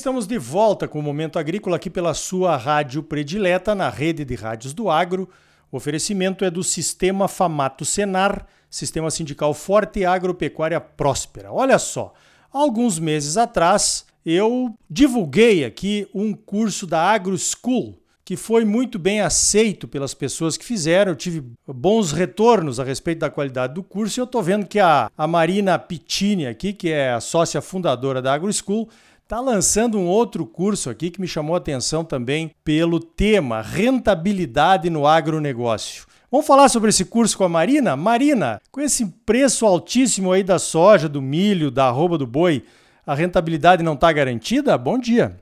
estamos de volta com o Momento Agrícola aqui pela sua rádio predileta na rede de rádios do agro. O oferecimento é do Sistema Famato Senar, Sistema Sindical Forte e Agropecuária Próspera. Olha só, alguns meses atrás eu divulguei aqui um curso da Agro School, que foi muito bem aceito pelas pessoas que fizeram. Eu tive bons retornos a respeito da qualidade do curso e eu estou vendo que a, a Marina Pittini aqui, que é a sócia fundadora da Agro School, está lançando um outro curso aqui que me chamou a atenção também pelo tema rentabilidade no agronegócio. Vamos falar sobre esse curso com a Marina? Marina, com esse preço altíssimo aí da soja, do milho, da arroba do boi, a rentabilidade não está garantida? Bom dia.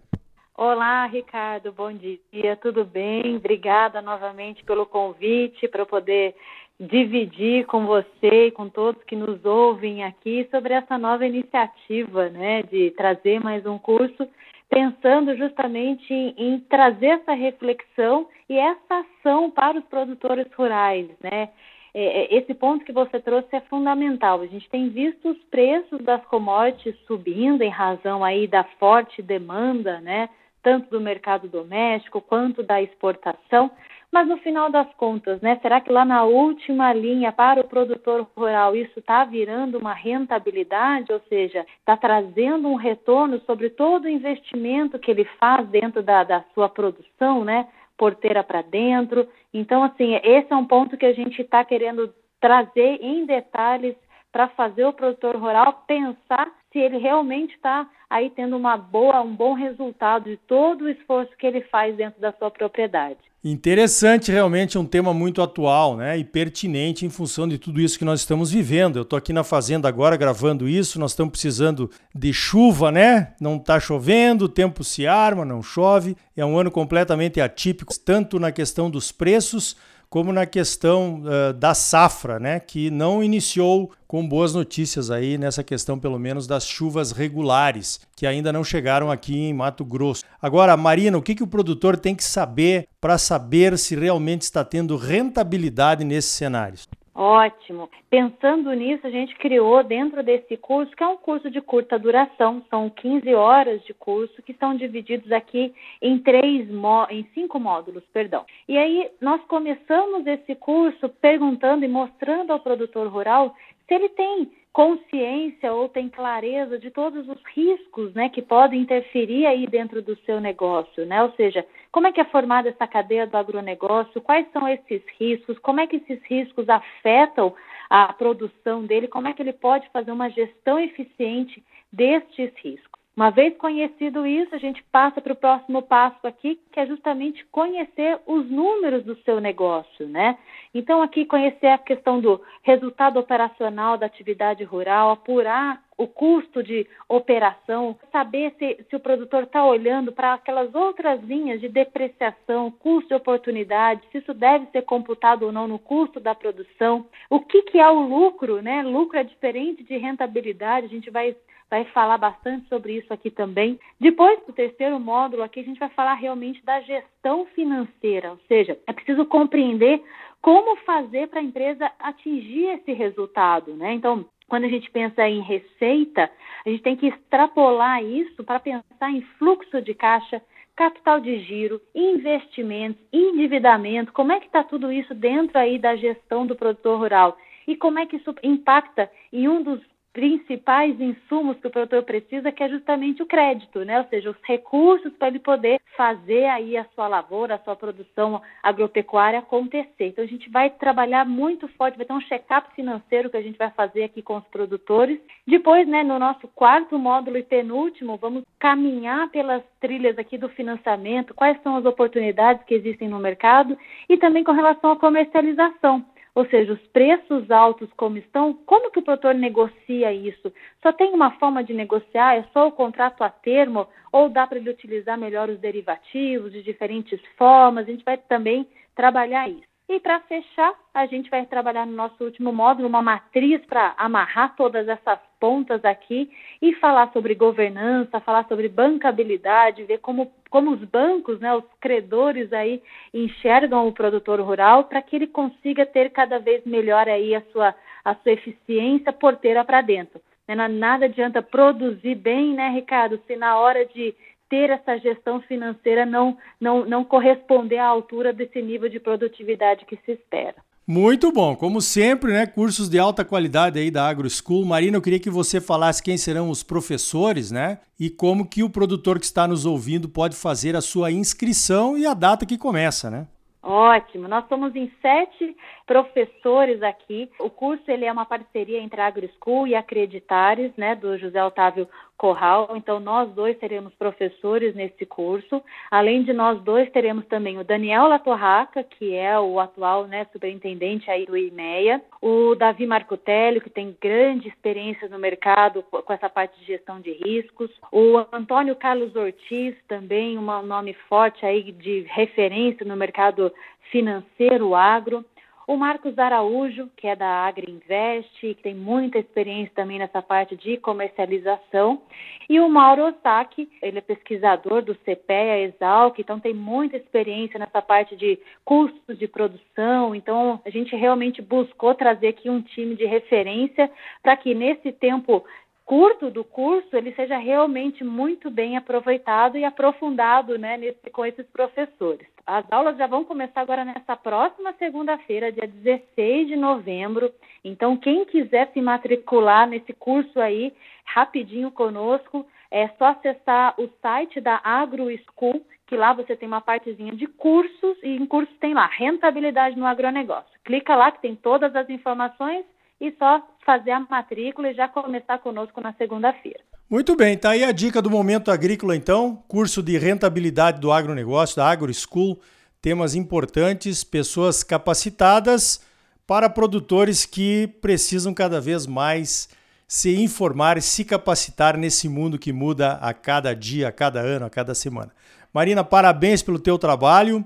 Olá, Ricardo, bom dia, tudo bem? Obrigada novamente pelo convite para poder dividir com você e com todos que nos ouvem aqui sobre essa nova iniciativa, né, de trazer mais um curso, pensando justamente em, em trazer essa reflexão e essa ação para os produtores rurais, né? É, é, esse ponto que você trouxe é fundamental. A gente tem visto os preços das commodities subindo em razão aí da forte demanda, né? tanto do mercado doméstico quanto da exportação. Mas no final das contas, né, será que lá na última linha para o produtor rural isso está virando uma rentabilidade, ou seja, está trazendo um retorno sobre todo o investimento que ele faz dentro da, da sua produção, né, porteira para dentro? Então, assim, esse é um ponto que a gente está querendo trazer em detalhes para fazer o produtor rural pensar se ele realmente está aí tendo uma boa, um bom resultado de todo o esforço que ele faz dentro da sua propriedade. Interessante, realmente um tema muito atual, né? E pertinente em função de tudo isso que nós estamos vivendo. Eu estou aqui na fazenda agora gravando isso, nós estamos precisando de chuva, né? Não está chovendo, o tempo se arma, não chove. É um ano completamente atípico, tanto na questão dos preços como na questão uh, da safra, né, que não iniciou com boas notícias aí nessa questão, pelo menos, das chuvas regulares, que ainda não chegaram aqui em Mato Grosso. Agora, Marina, o que, que o produtor tem que saber para saber se realmente está tendo rentabilidade nesses cenários? Ótimo. Pensando nisso, a gente criou dentro desse curso, que é um curso de curta duração, são 15 horas de curso, que são divididos aqui em três em cinco módulos, perdão. E aí nós começamos esse curso perguntando e mostrando ao produtor rural se ele tem consciência ou tem clareza de todos os riscos né, que podem interferir aí dentro do seu negócio, né? Ou seja, como é que é formada essa cadeia do agronegócio, quais são esses riscos, como é que esses riscos afetam a produção dele, como é que ele pode fazer uma gestão eficiente destes riscos. Uma vez conhecido isso, a gente passa para o próximo passo aqui, que é justamente conhecer os números do seu negócio, né? Então, aqui conhecer a questão do resultado operacional da atividade rural, apurar o custo de operação, saber se, se o produtor está olhando para aquelas outras linhas de depreciação, custo de oportunidade, se isso deve ser computado ou não no custo da produção, o que, que é o lucro, né? Lucro é diferente de rentabilidade, a gente vai vai falar bastante sobre isso aqui também. Depois, do terceiro módulo aqui, a gente vai falar realmente da gestão financeira, ou seja, é preciso compreender como fazer para a empresa atingir esse resultado, né? Então, quando a gente pensa em receita, a gente tem que extrapolar isso para pensar em fluxo de caixa, capital de giro, investimentos, endividamento, como é que está tudo isso dentro aí da gestão do produtor rural? E como é que isso impacta em um dos principais insumos que o produtor precisa, que é justamente o crédito, né? Ou seja, os recursos para ele poder fazer aí a sua lavoura, a sua produção agropecuária acontecer. Então a gente vai trabalhar muito forte, vai ter um check-up financeiro que a gente vai fazer aqui com os produtores. Depois, né, no nosso quarto módulo e penúltimo, vamos caminhar pelas trilhas aqui do financiamento, quais são as oportunidades que existem no mercado e também com relação à comercialização. Ou seja, os preços altos como estão, como que o produtor negocia isso? Só tem uma forma de negociar? É só o contrato a termo? Ou dá para ele utilizar melhor os derivativos de diferentes formas? A gente vai também trabalhar isso. E para fechar, a gente vai trabalhar no nosso último módulo uma matriz para amarrar todas essas pontas aqui e falar sobre governança, falar sobre bancabilidade, ver como, como os bancos, né, os credores aí enxergam o produtor rural para que ele consiga ter cada vez melhor aí a sua, a sua eficiência porteira para dentro. Né, nada adianta produzir bem, né, Ricardo, se na hora de ter essa gestão financeira não, não, não corresponder à altura desse nível de produtividade que se espera. Muito bom, como sempre, né? Cursos de alta qualidade aí da Agro School. Marina, eu queria que você falasse quem serão os professores, né? E como que o produtor que está nos ouvindo pode fazer a sua inscrição e a data que começa, né? Ótimo. Nós somos em sete professores aqui. O curso ele é uma parceria entre a AgroSchool e Acreditares, né, do José Otávio Corral. Então, nós dois seremos professores nesse curso. Além de nós dois, teremos também o Daniel Latorraca, que é o atual né, superintendente aí do IMEA, o Davi Marcotelli, que tem grande experiência no mercado com essa parte de gestão de riscos, o Antônio Carlos Ortiz, também um nome forte aí de referência no mercado financeiro agro o Marcos Araújo, que é da Agriinvest, que tem muita experiência também nessa parte de comercialização, e o Mauro Osaki, ele é pesquisador do CPEA Exalc, então tem muita experiência nessa parte de custos de produção, então a gente realmente buscou trazer aqui um time de referência para que nesse tempo curto do curso ele seja realmente muito bem aproveitado e aprofundado né, nesse, com esses professores. As aulas já vão começar agora nessa próxima segunda-feira, dia 16 de novembro. Então, quem quiser se matricular nesse curso aí, rapidinho conosco, é só acessar o site da Agro School, que lá você tem uma partezinha de cursos, e em cursos tem lá rentabilidade no agronegócio. Clica lá que tem todas as informações e só fazer a matrícula e já começar conosco na segunda-feira. Muito bem, tá aí a dica do Momento Agrícola então, curso de rentabilidade do agronegócio da Agro School, temas importantes, pessoas capacitadas para produtores que precisam cada vez mais se informar, se capacitar nesse mundo que muda a cada dia, a cada ano, a cada semana. Marina, parabéns pelo teu trabalho.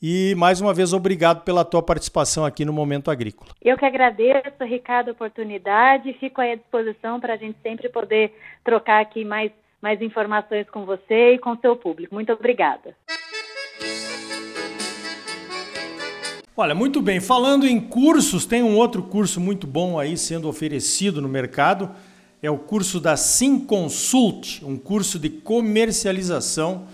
E mais uma vez, obrigado pela tua participação aqui no Momento Agrícola. Eu que agradeço, Ricardo, a oportunidade. Fico aí à disposição para a gente sempre poder trocar aqui mais, mais informações com você e com o seu público. Muito obrigada. Olha, muito bem. Falando em cursos, tem um outro curso muito bom aí sendo oferecido no mercado. É o curso da Sim Consult, um curso de comercialização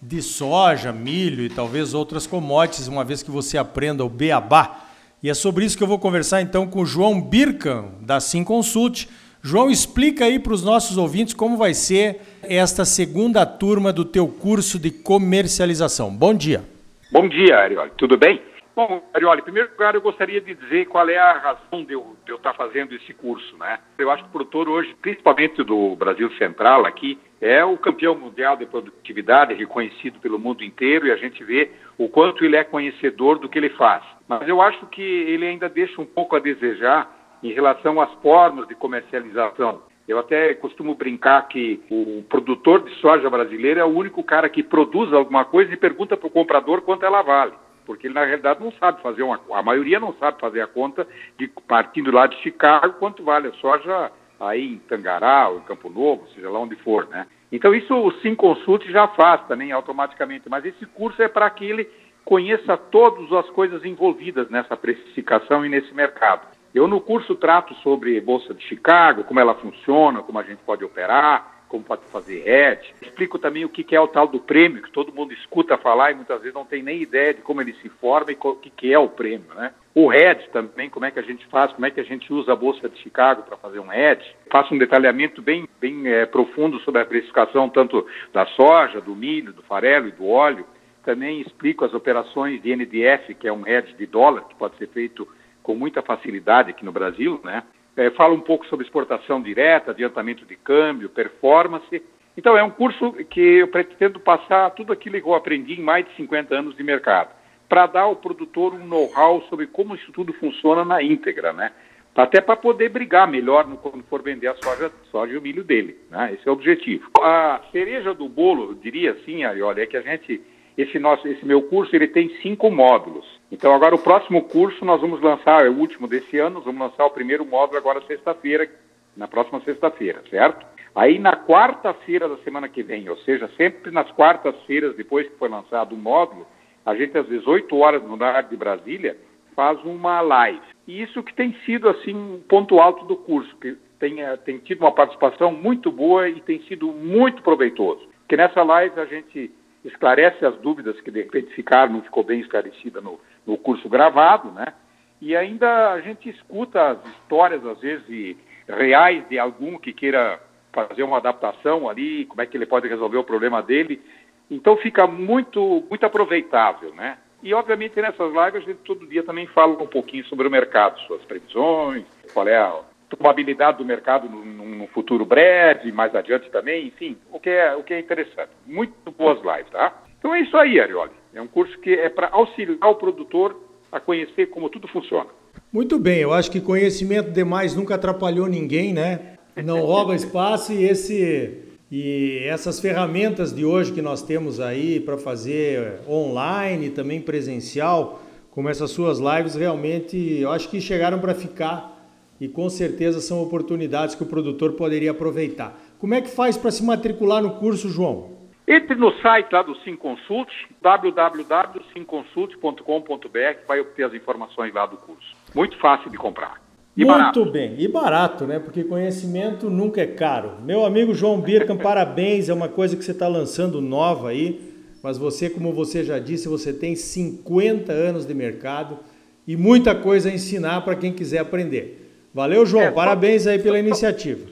de soja, milho e talvez outras commodities, uma vez que você aprenda o beabá. E é sobre isso que eu vou conversar então com o João Birkan, da Sim Consult. João, explica aí para os nossos ouvintes como vai ser esta segunda turma do teu curso de comercialização. Bom dia. Bom dia, Arioli. Tudo bem? Bom, Arioli, em primeiro lugar eu gostaria de dizer qual é a razão de eu, de eu estar fazendo esse curso, né? Eu acho que o produtor hoje, principalmente do Brasil Central aqui, é o campeão mundial de produtividade, reconhecido pelo mundo inteiro, e a gente vê o quanto ele é conhecedor do que ele faz. Mas eu acho que ele ainda deixa um pouco a desejar em relação às formas de comercialização. Eu até costumo brincar que o produtor de soja brasileiro é o único cara que produz alguma coisa e pergunta para o comprador quanto ela vale porque ele na realidade não sabe fazer uma, a maioria não sabe fazer a conta de partindo lá de Chicago quanto vale a soja aí em Tangará ou em Campo Novo, seja lá onde for, né? Então isso o Sim Consult já faz também automaticamente, mas esse curso é para que ele conheça todas as coisas envolvidas nessa precificação e nesse mercado. Eu no curso trato sobre Bolsa de Chicago, como ela funciona, como a gente pode operar, como pode fazer hedge. Explico também o que é o tal do prêmio, que todo mundo escuta falar e muitas vezes não tem nem ideia de como ele se forma e o que é o prêmio. Né? O hedge também, como é que a gente faz, como é que a gente usa a Bolsa de Chicago para fazer um hedge. Faço um detalhamento bem, bem é, profundo sobre a precificação tanto da soja, do milho, do farelo e do óleo. Também explico as operações de NDF, que é um hedge de dólar, que pode ser feito com muita facilidade aqui no Brasil, né? é, fala um pouco sobre exportação direta, adiantamento de câmbio, performance. Então, é um curso que eu pretendo passar tudo aquilo que eu aprendi em mais de 50 anos de mercado, para dar ao produtor um know-how sobre como isso tudo funciona na íntegra, né? Até para poder brigar melhor no, quando for vender a soja, soja e o milho dele. Né? Esse é o objetivo. A cereja do bolo, eu diria assim, olha, é que a gente esse nosso, esse meu curso, ele tem cinco módulos. Então, agora o próximo curso nós vamos lançar, é o último desse ano, nós vamos lançar o primeiro módulo agora sexta-feira, na próxima sexta-feira, certo? Aí na quarta-feira da semana que vem, ou seja, sempre nas quartas-feiras depois que foi lançado o módulo, a gente às vezes 8 horas no horário de Brasília faz uma live. E isso que tem sido assim um ponto alto do curso, que tem, eh, tem tido uma participação muito boa e tem sido muito proveitoso. Porque nessa live a gente esclarece as dúvidas que de repente ficaram, não ficou bem esclarecida no, no curso gravado, né? E ainda a gente escuta as histórias, às vezes, reais de algum que queira fazer uma adaptação ali, como é que ele pode resolver o problema dele. Então fica muito, muito aproveitável, né? E, obviamente, nessas lives a gente todo dia também fala um pouquinho sobre o mercado, suas previsões, qual é a probabilidade do mercado no, no, futuro breve, mais adiante também, enfim, o que é, o que é interessante. Muito boas lives, tá? Então é isso aí, Arioli. É um curso que é para auxiliar o produtor a conhecer como tudo funciona. Muito bem, eu acho que conhecimento demais nunca atrapalhou ninguém, né? Não rouba espaço e esse e essas ferramentas de hoje que nós temos aí para fazer online, também presencial, como essas suas lives, realmente eu acho que chegaram para ficar e com certeza são oportunidades que o produtor poderia aproveitar. Como é que faz para se matricular no curso, João? Entre no site lá do SimConsult, www.simconsult.com.br, vai obter as informações lá do curso. Muito fácil de comprar. E Muito barato. bem, e barato, né? Porque conhecimento nunca é caro. Meu amigo João Birkan, parabéns, é uma coisa que você está lançando nova aí, mas você, como você já disse, você tem 50 anos de mercado e muita coisa a ensinar para quem quiser aprender. Valeu, João. É, Parabéns aí pela iniciativa.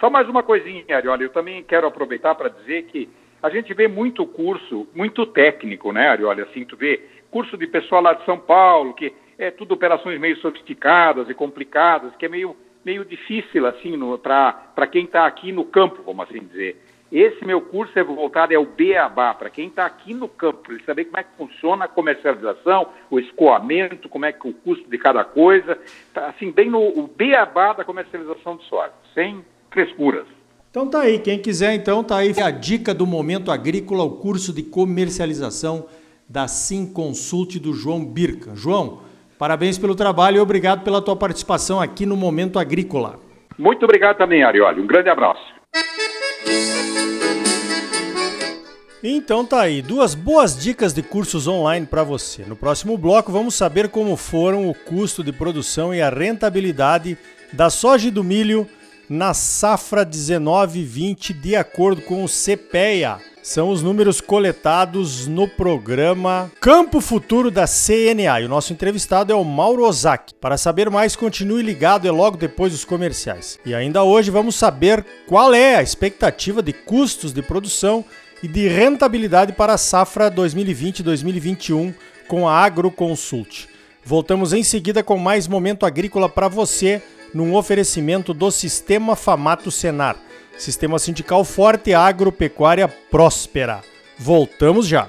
Só mais uma coisinha, Arioli. Eu também quero aproveitar para dizer que a gente vê muito curso, muito técnico, né, Arioli? Assim, tu vê curso de pessoal lá de São Paulo, que é tudo operações meio sofisticadas e complicadas, que é meio, meio difícil, assim, para quem está aqui no campo, vamos assim dizer. Esse meu curso é voltado é o beabá, para quem está aqui no campo, para ele saber como é que funciona a comercialização, o escoamento, como é que o custo de cada coisa, tá, assim, bem no o beabá da comercialização de soja, sem frescuras. Então tá aí, quem quiser então tá aí a dica do Momento Agrícola, o curso de comercialização da Sim Consult do João Birca. João, parabéns pelo trabalho e obrigado pela tua participação aqui no Momento Agrícola. Muito obrigado também, Arioli. Um grande abraço. Então tá aí, duas boas dicas de cursos online para você. No próximo bloco vamos saber como foram o custo de produção e a rentabilidade da soja e do milho na safra 19-20 de acordo com o CPEA. São os números coletados no programa Campo Futuro da CNA. E o nosso entrevistado é o Mauro Ozaki. Para saber mais, continue ligado, é logo depois dos comerciais. E ainda hoje vamos saber qual é a expectativa de custos de produção e de rentabilidade para a safra 2020-2021 com a AgroConsult. Voltamos em seguida com mais momento agrícola para você, num oferecimento do Sistema Famato Senar. Sistema sindical forte, agropecuária próspera. Voltamos já.